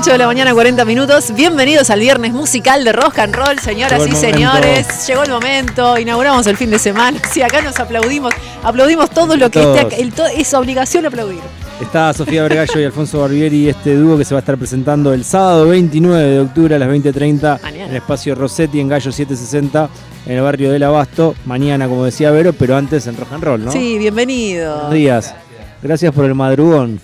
8 de la mañana, 40 minutos. Bienvenidos al viernes musical de Rock and Roll, señoras y señores. Llegó el momento, inauguramos el fin de semana. Sí, acá nos aplaudimos, aplaudimos todo lo que Todos. esté acá. El to- es obligación aplaudir. Está Sofía Vergallo y Alfonso Barbieri, este dúo que se va a estar presentando el sábado 29 de octubre a las 20.30 Mañana. en el espacio Rossetti en Gallo 760 en el barrio del Abasto. Mañana, como decía Vero, pero antes en Rock and Roll, ¿no? Sí, bienvenido. Buenos días. Gracias por el madrugón.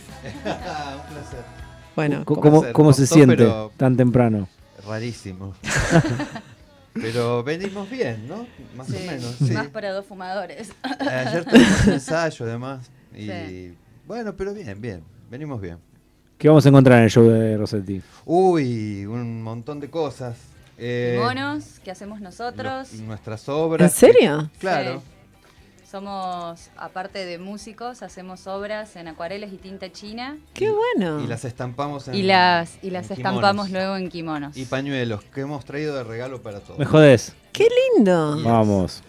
Bueno, ¿Cómo, cómo se Costó, siente tan temprano? Rarísimo. Pero venimos bien, ¿no? Más Sí, o menos. Sí. Más para dos fumadores. Ayer tuvimos un ensayo además. Y Sí. bueno, pero bien, bien. Venimos bien. ¿Qué vamos a encontrar en el show de Rossetti? Uy, un montón de cosas. Eh, Monos que hacemos nosotros. lo- nuestras obras. ¿En serio? Claro. Somos, aparte de músicos, hacemos obras en acuarelas y tinta china. Qué bueno. Y las estampamos en Y las, y las en estampamos kimonos. luego en kimonos. Y pañuelos que hemos traído de regalo para todos. Me jodés. Qué lindo. Yes. Vamos.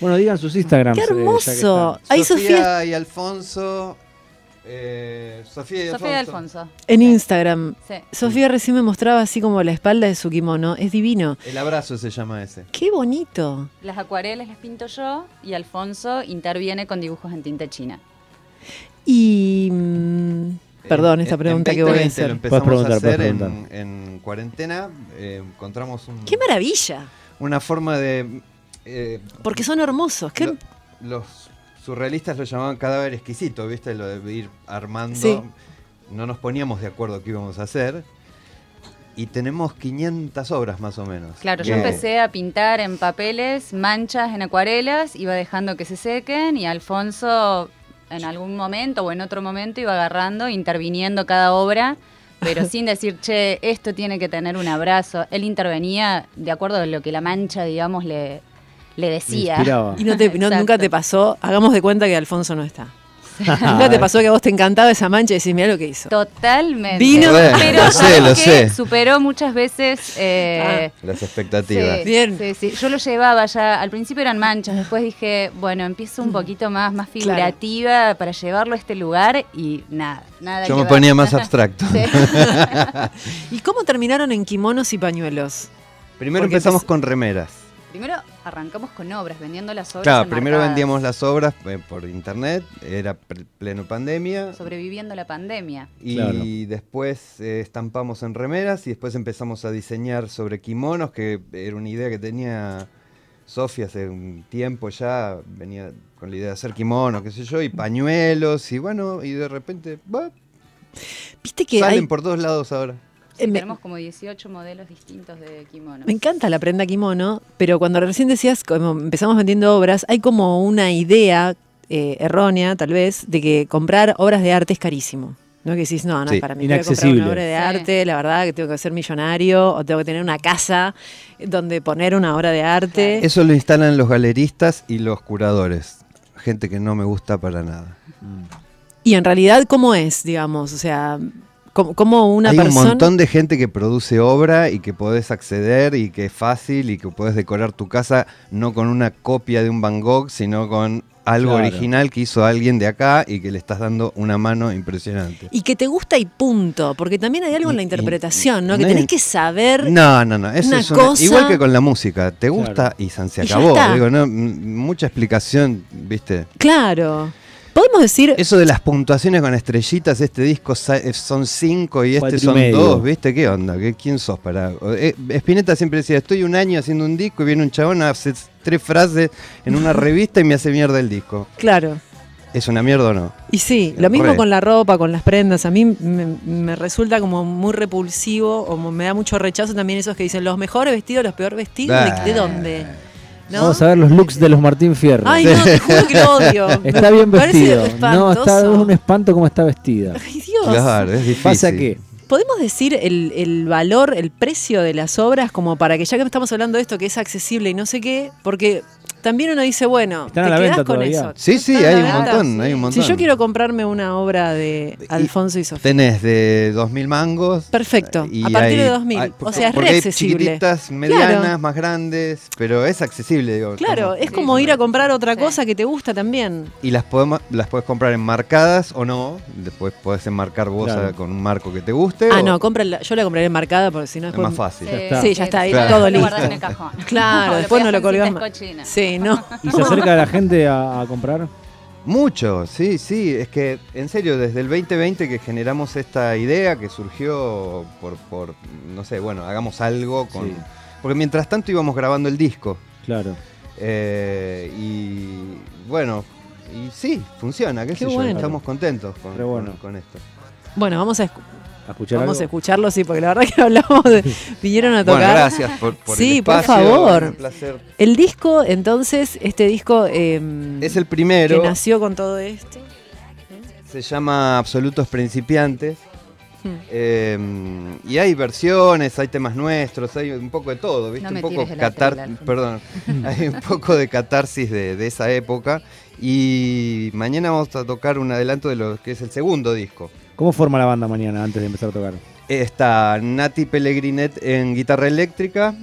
Bueno, digan sus Instagrams. Qué eh, hermoso. Ay, Sofía, Sofía. y Alfonso. Eh, Sofía y Sofía y Alfonso. Alfonso. En Sí. Instagram. Sí. Sofía recién me mostraba así como la espalda de su kimono. Es divino. El abrazo se llama ese. Qué bonito. Las acuarelas las pinto yo y Alfonso interviene con dibujos en tinta china. Y. mm, perdón, esta En- pregunta en que voy a 2020 hacer. Lo empezamos Puedes preguntar, a hacer en, cuarentena. eh, encontramos un- ¡Qué maravilla! una forma de. eh, Porque son hermosos. ¿Qué? lo- los surrealistas lo llamaban cadáver exquisito, ¿viste? Lo de ir armando. Sí. No nos poníamos de acuerdo qué íbamos a hacer. Y tenemos 500 obras más o menos. Claro, yo empecé a pintar en papeles, manchas en acuarelas, iba dejando que se sequen y Alfonso en algún momento o en otro momento iba agarrando, interviniendo cada obra, pero sin decir, che, esto tiene que tener un abrazo. Él intervenía de acuerdo a lo que la mancha, digamos, le, le decía. Y no te- no- Exacto. nunca te pasó, hagamos de cuenta que Alfonso no está. nunca te pasó que a vos te encantaba esa mancha y decís, mira lo que hizo. Totalmente. Vino- Bueno, pero lo sé, ¿sabes lo sé. superó muchas veces eh, Las expectativas. Sí, Bien. Sí, sí. Yo lo llevaba ya. Al principio eran manchas, después dije, bueno, empiezo un poquito más, más figurativa para llevarlo a este lugar y nada, nada. Yo me ver. ponía más abstracto. ¿Y cómo terminaron en kimonos y pañuelos? Primero Porque empezamos empe- con remeras. Primero arrancamos con obras, vendiendo las obras. Claro, primero vendíamos las obras eh, por internet, era pleno pandemia. Sobreviviendo la pandemia. Y Claro. después eh, estampamos en remeras y después empezamos a diseñar sobre kimonos, que era una idea que tenía Sofía hace un tiempo ya, venía con la idea de hacer kimonos, qué sé yo, y pañuelos, y bueno, y de repente, bah, Viste que salen hay- por todos lados ahora. Sí, Eh, me- tenemos como 18 modelos distintos de kimonos. Me encanta la prenda kimono, pero cuando recién decías, como empezamos vendiendo obras, hay como una idea eh, errónea, tal vez, de que comprar obras de arte es carísimo. ¿No? Que decís, no, no, Sí, para mí voy a comprar inaccesible. una obra de Sí. arte, la verdad que tengo que ser millonario o tengo que tener una casa donde poner una obra de arte. Eso lo instalan los galeristas y los curadores, gente que no me gusta para nada. Y en realidad, ¿cómo es, digamos? O sea, ¿cómo, cómo una Hay persona... un montón de gente que produce obra y que podés acceder y que es fácil y que podés decorar tu casa no con una copia de un Van Gogh, sino con algo Claro. original que hizo alguien de acá y que le estás dando una mano impresionante. Y que te gusta y punto, porque también hay algo en la y- interpretación, ¿no? Que no tenés que saber... No, no, no. Eso una es una- cosa- igual que con la música. Te gusta Claro. y se acabó. Digo, no, mucha explicación, ¿viste? Claro. Podemos decir... Eso de las puntuaciones con estrellitas, este disco sa- eh, son cinco y este son medio. dos, ¿viste? ¿Qué onda? ¿Qué, ¿Quién sos para...? Eh, Spinetta siempre decía, estoy un año haciendo un disco y viene un chabón, hace tres frases en una revista y me hace mierda el disco. Claro. ¿Es una mierda o no? Y sí, lo mismo Re. con la ropa, con las prendas. A mí me, me resulta como muy repulsivo o me da mucho rechazo también esos que dicen los mejores vestidos, los peores vestidos. ¿De, de dónde? ¿No? Vamos a ver los looks de los Martín Fierro. Ay, no, te juro que lo odio. Está bien vestido. No, está es un espanto como está vestida. Ay, Dios. Claro, es difícil. ¿Pasa qué? ¿Podemos decir el, el valor, el precio de las obras como para que ya que estamos hablando de esto que es accesible y no sé qué? Porque también uno dice, bueno, Están te a la quedás venta con todavía. eso. Sí, sí, hay un montón, hay un montón. Si yo quiero comprarme una obra de Alfonso y Sofía. Tenés de 2.000 mangos. Perfecto, y a partir de hay- 2.000. hay- O sea, es re hay accesible. chiquititas, medianas, Claro. más grandes, pero es accesible, digo. Claro, es como Sí. ir a comprar otra Sí. cosa que te gusta también. Y las, podemos, las puedes comprar enmarcadas o no. Después podés enmarcar vos Claro. a- con un marco que te guste. Ah, o- no, cómprala- yo la compraré enmarcada porque si no Es después... más fácil. Ya está. Sí, ya está ahí Claro. todo Lo listo. guardas en el cajón. Claro, después no lo colgás escochina. Sí, no. ¿Y se acerca la gente a, a comprar? Mucho, sí, sí. Es que, en serio, desde el 2020 que generamos esta idea que surgió por, por no sé, bueno, hagamos algo con... Sí. Porque mientras tanto íbamos grabando el disco. Claro. eh, y bueno, y sí, funciona, qué, Qué sé yo, bueno. estamos contentos con, bueno. con- con esto. Bueno, vamos a, ¿A escuchar vamos a escucharlo, sí, porque la verdad que hablamos de... Vinieron a tocar. Bueno, gracias por, por Sí, el por favor. Un placer. El disco, entonces, este disco em, Es el que primero. nació con todo esto. Se llama Absolutos Principiantes. Hmm. eh, y hay versiones, hay temas nuestros, hay un poco de todo, ¿viste? No me un poco tires de la catar, tela, Alfonso. perdón, hay un poco de catarsis de, de esa época. Y mañana vamos a tocar un adelanto de lo que es el segundo disco. ¿Cómo forma la banda mañana antes de empezar a tocar? Está Nati Pellegrinet en guitarra eléctrica.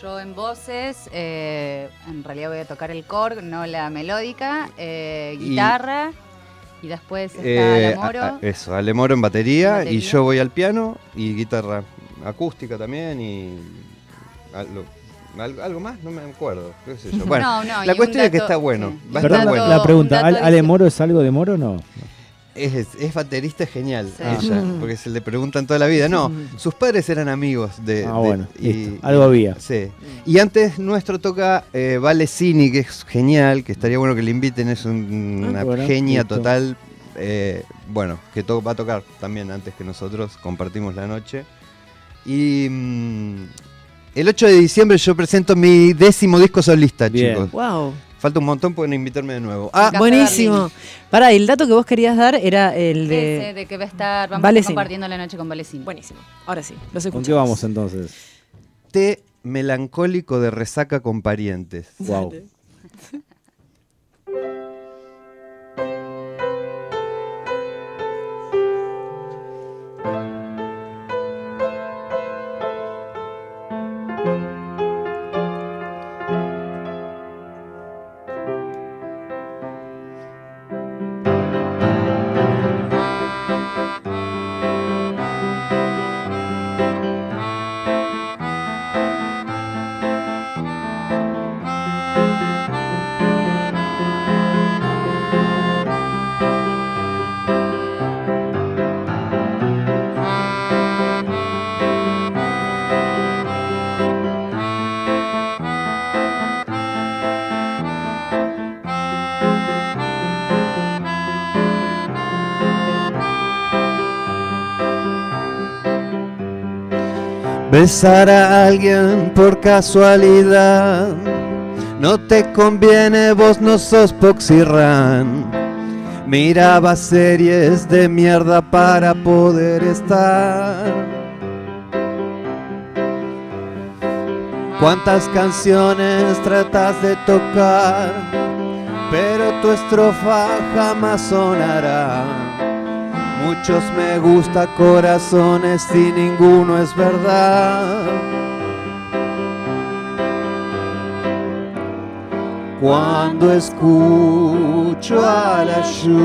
Yo en voces, eh, en realidad voy a tocar el core, no la melódica, eh, guitarra, y, después está eh, la moro. a- a- eso, Ale Moro en batería, Batería. y yo voy al piano y guitarra acústica también y algo, al- algo más, no me acuerdo. qué sé yo. Bueno, No, no, la cuestión es que está bueno, sí, va a estar la, bueno. la pregunta, un ¿Al- dato ¿Ale Moro es algo de Moro o no? Es, es baterista genial, Sí. ella, porque se le preguntan toda la vida. No, sus padres eran amigos de. Ah, de- bueno, y- listo, algo había. Sí. Y antes nuestro toca eh, Vale Cini, que es genial, que estaría bueno que le inviten, es un- Ah, una bueno, genia listo. total. eh, bueno, que to- va a tocar también antes que nosotros, compartimos la noche. Y mm, el 8 de diciembre yo presento mi décimo disco solista, Bien. chicos. Wow. Falta un montón, pueden invitarme de nuevo. Ah, Buenísimo. Pará, el dato que vos querías dar era el Ese de... de que va a estar, vamos Valecino. a estar compartiendo la noche con Valecino. Buenísimo. Ahora sí, los ¿Con escuchamos. qué vamos entonces? té melancólico de resaca con parientes. Wow. Besar a alguien por casualidad no te conviene, vos no sos Poxirran. Miraba series de mierda para poder estar. ¿Cuántas canciones tratas de tocar? Pero tu estrofa jamás sonará. Muchos me gusta corazones y ninguno es verdad. Cuando escucho a la lluvia,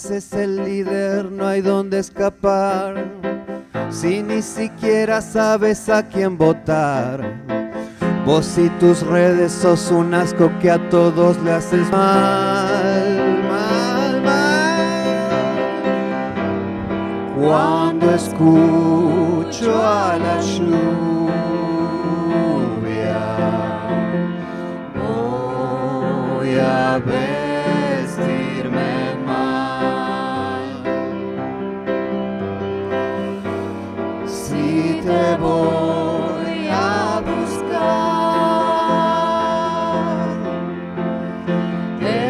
te haces el líder, no hay donde escapar. Si ni siquiera sabes a quién votar. Vos y tus redes sos un asco que a todos le haces mal, mal, mal. Cuando escucho a la lluvia, voy a vestirme there.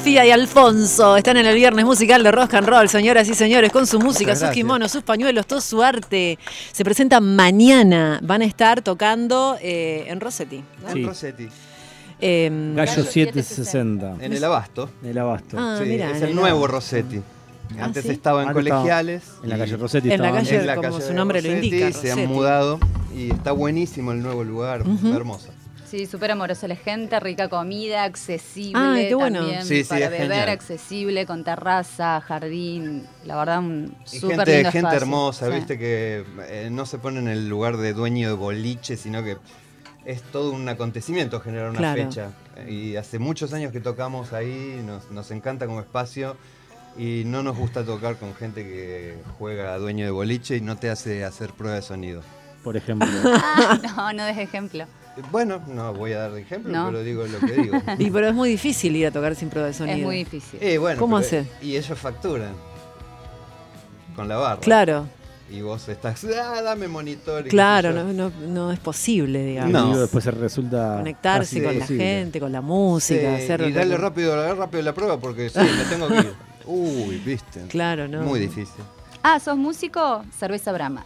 Sofía y Alfonso están en el viernes musical de Rock and Roll, señoras y señores, con su música, sus kimonos, sus pañuelos, todo su arte. Se presentan mañana, van a estar tocando eh, en Rossetti. ¿no? Sí. En Rossetti, Eh, Gallo Gallo 760. en el Abasto. En el abasto. Ah, Sí, es el el nuevo Abasto. Rossetti. Ah, Antes ¿sí? estaba en Antes estaba colegiales. En la calle Rossetti En la estaban- calle- en la como calle su de nombre lo Rossetti, indica, Se han Rossetti. mudado y está buenísimo el nuevo lugar, Ujú. hermoso. Sí, súper amorosa la gente, rica comida, accesible Ay, qué bueno. también Sí, sí, para es beber, genial. accesible, con terraza, jardín, la verdad un súper gente, lindo gente espacio. hermosa, Sí. viste que eh, no se pone en el lugar de dueño de boliche, sino que es todo un acontecimiento generar una Claro. fecha. Y hace muchos años que tocamos ahí, nos, nos encanta como espacio y no nos gusta tocar con gente que juega a dueño de boliche y no te hace hacer prueba de sonido. por ejemplo. Ah, no, no des ejemplo. Bueno, no voy a dar ejemplo, No. pero digo lo que digo. y pero es muy difícil ir a tocar sin prueba de sonido. Es muy difícil. Eh, bueno, ¿Cómo hace? Y ellos facturan con la barra. Claro, Y vos estás, ah, dame monitor. y claro, no, no, no es posible, digamos. No. Después se resulta. Conectarse con la gente, con la música, Sí, hacer y darle rápido, rápido la prueba porque sí, me tengo que ir. Uy, viste. Claro, ¿no? Muy difícil. Ah, ¿sos músico? Cerveza Brahma.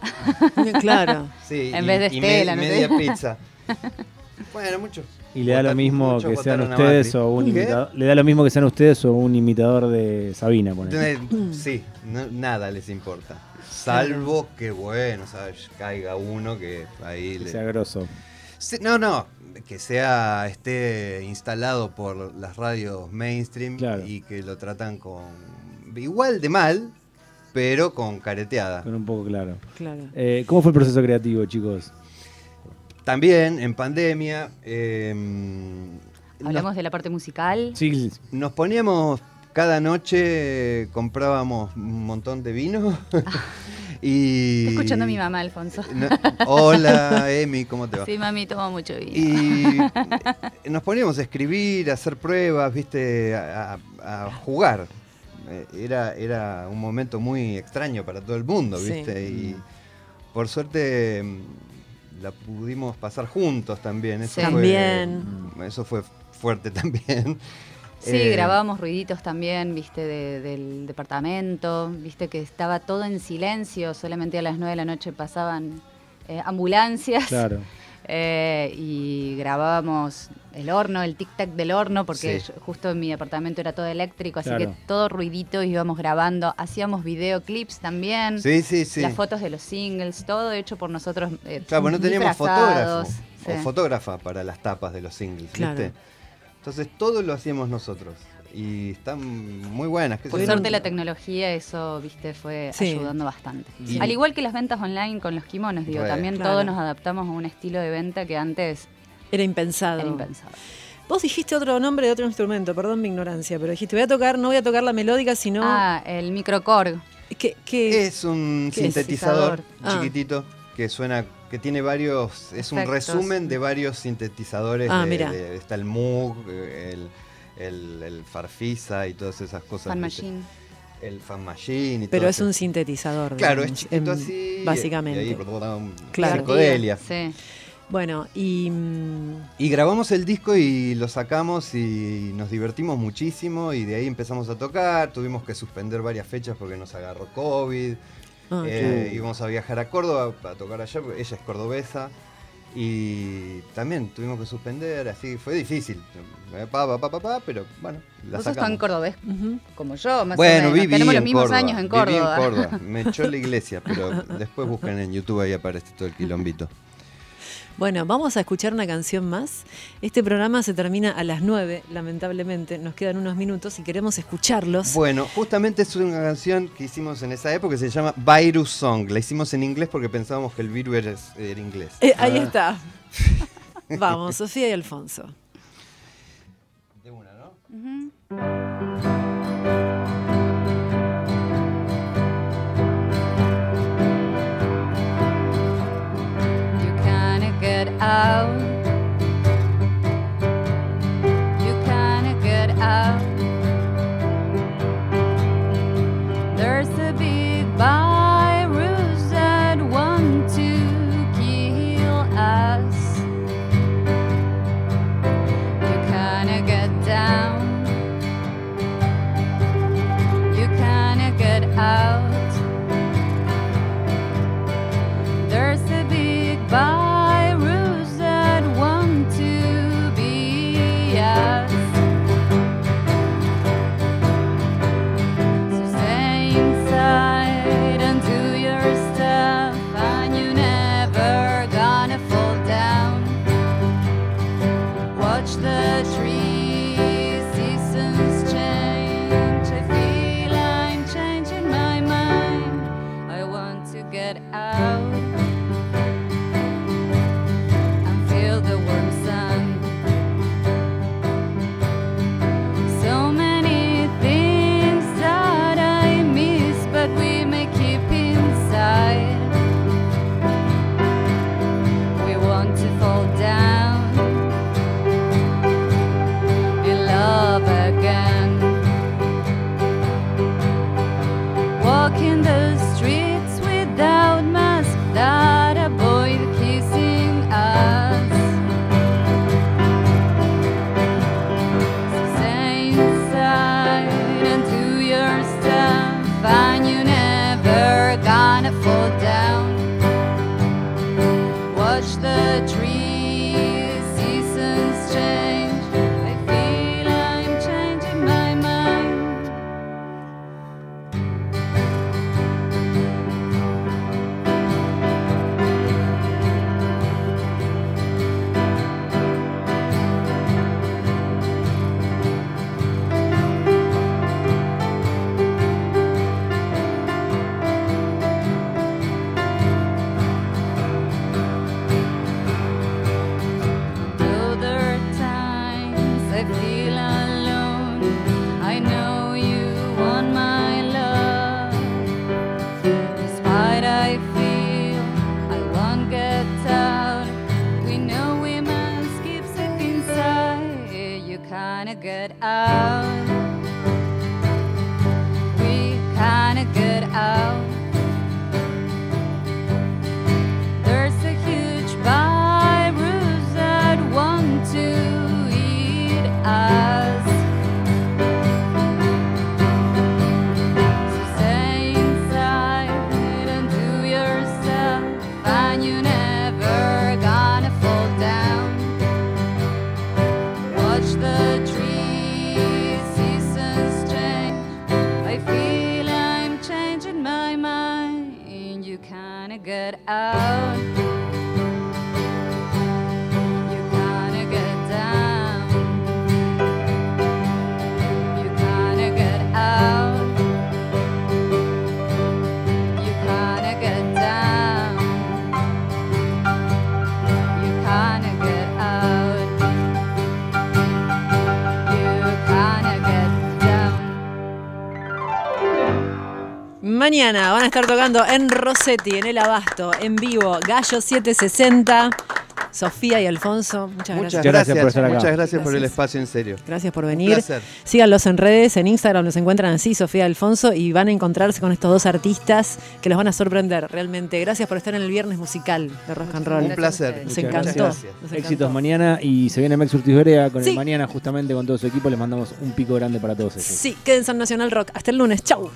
Claro. Sí, En y- vez de y me- Estela, ¿no te media pizza. Bueno, muchos. Y le da lo mismo que sean ustedes o un ¿Qué? imitador. Le da lo mismo que sean ustedes o un imitador de Sabina, Sí, no- nada les importa. Salvo que, bueno, ¿sabes? Caiga uno que ahí Que le. sea grosso. Sí, no, no. Que sea, esté instalado por las radios mainstream Claro. y que lo tratan con. Igual de mal, pero con careteada. Con un poco claro. Claro. Eh, ¿Cómo fue el proceso creativo, chicos? También en pandemia. eh, Hablamos de la parte musical. Sí, Nos poníamos cada noche, comprábamos un montón de vino. y. Estoy escuchando a mi mamá, Alfonso. No- hola, Emi, ¿cómo te va? Sí, mami, tomo mucho vino. Y nos poníamos a escribir, a hacer pruebas, viste, a, a- a jugar. Eh, Era, era un momento muy extraño para todo el mundo, Sí. viste. Y por suerte mm, la pudimos pasar juntos también. Eso Sí. fue- También. Eso fue fuerte también. Sí, Eh, grabábamos ruiditos también, viste, de- del departamento, viste que estaba todo en silencio, solamente a las 9 de la noche pasaban eh, ambulancias claro. Eh, y grabábamos el horno, el tic-tac del horno, porque Sí. yo- justo en mi departamento era todo eléctrico, así Claro. que todo ruidito íbamos grabando, hacíamos videoclips también, Sí, sí, sí. las fotos de los singles, todo hecho por nosotros. eh, Claro, pues no teníamos fotógrafo sí. o fotógrafa para las tapas de los singles, Claro. ¿viste? Entonces todo lo hacíamos nosotros y están muy buenas. Por suerte la tecnología, eso, viste, fue Sí. ayudando bastante. Al igual que las ventas online con los kimonos, digo, Re. también Claro. todos nos adaptamos a un estilo de venta que antes Era impensado. era impensado. Vos dijiste otro nombre de otro instrumento, perdón mi ignorancia, pero dijiste, voy a tocar, no voy a tocar la melódica, sino... Ah, el microcorg. ¿Qué, qué- Es un ¿Qué es? sintetizador Ah. chiquitito que suena, que tiene varios, es un resumen de varios sintetizadores. Ah, de- mira. de- está el Moog, el, el, el Farfisa y todas esas cosas. Fan. Machine. El Fan Machine y pero todo es eso. un sintetizador. Claro, es chiquito así. Básicamente. Y ahí, Claro. psicodelia. Sí. Bueno, y. mm, Y grabamos el disco y lo sacamos y nos divertimos muchísimo y de ahí empezamos a tocar, tuvimos que suspender varias fechas porque nos agarró COVID, ah, eh, íbamos a viajar a Córdoba a tocar allá, porque ella es cordobesa y también tuvimos que suspender, así fue difícil, pa, pa, pa, pa, pero bueno, la Vos sos sacamos. tan cordobés ujú. como yo, más Bueno, o menos. viví Tenemos en los mismos Córdoba, años en viví Córdoba. Córdoba. Me echó la iglesia, pero después buscan en YouTube ahí aparece todo el quilombito. Bueno, vamos a escuchar una canción más. Este programa se termina a las 9, lamentablemente. Nos quedan unos minutos y queremos escucharlos. Bueno, justamente es una canción que hicimos en esa época que se llama Virus Song. La hicimos en inglés porque pensábamos que el virus era, inglés. Eh, ahí está. Vamos, Sofía y Alfonso. when it fall down. Mañana van a estar tocando en Rossetti, en el Abasto, en vivo, Gallo 760. Sofía y Alfonso, muchas, Muchas gracias. gracias, por estar acá. muchas gracias por el espacio, en serio. Gracias por Un venir. placer. Síganlos en redes, en Instagram los encuentran así, Sofía y Alfonso, y van a encontrarse con estos dos artistas que los van a sorprender realmente. Gracias por estar en el viernes musical de Rock and Roll. Un placer. Nos Muchas encantó. gracias. nos Éxitos encantó. mañana y se viene Max Urtiz Berea con Sí. el mañana justamente con todo su equipo. Les mandamos un pico grande para todos ellos. Sí, quédense en Nacional Rock. Hasta el lunes. Chau.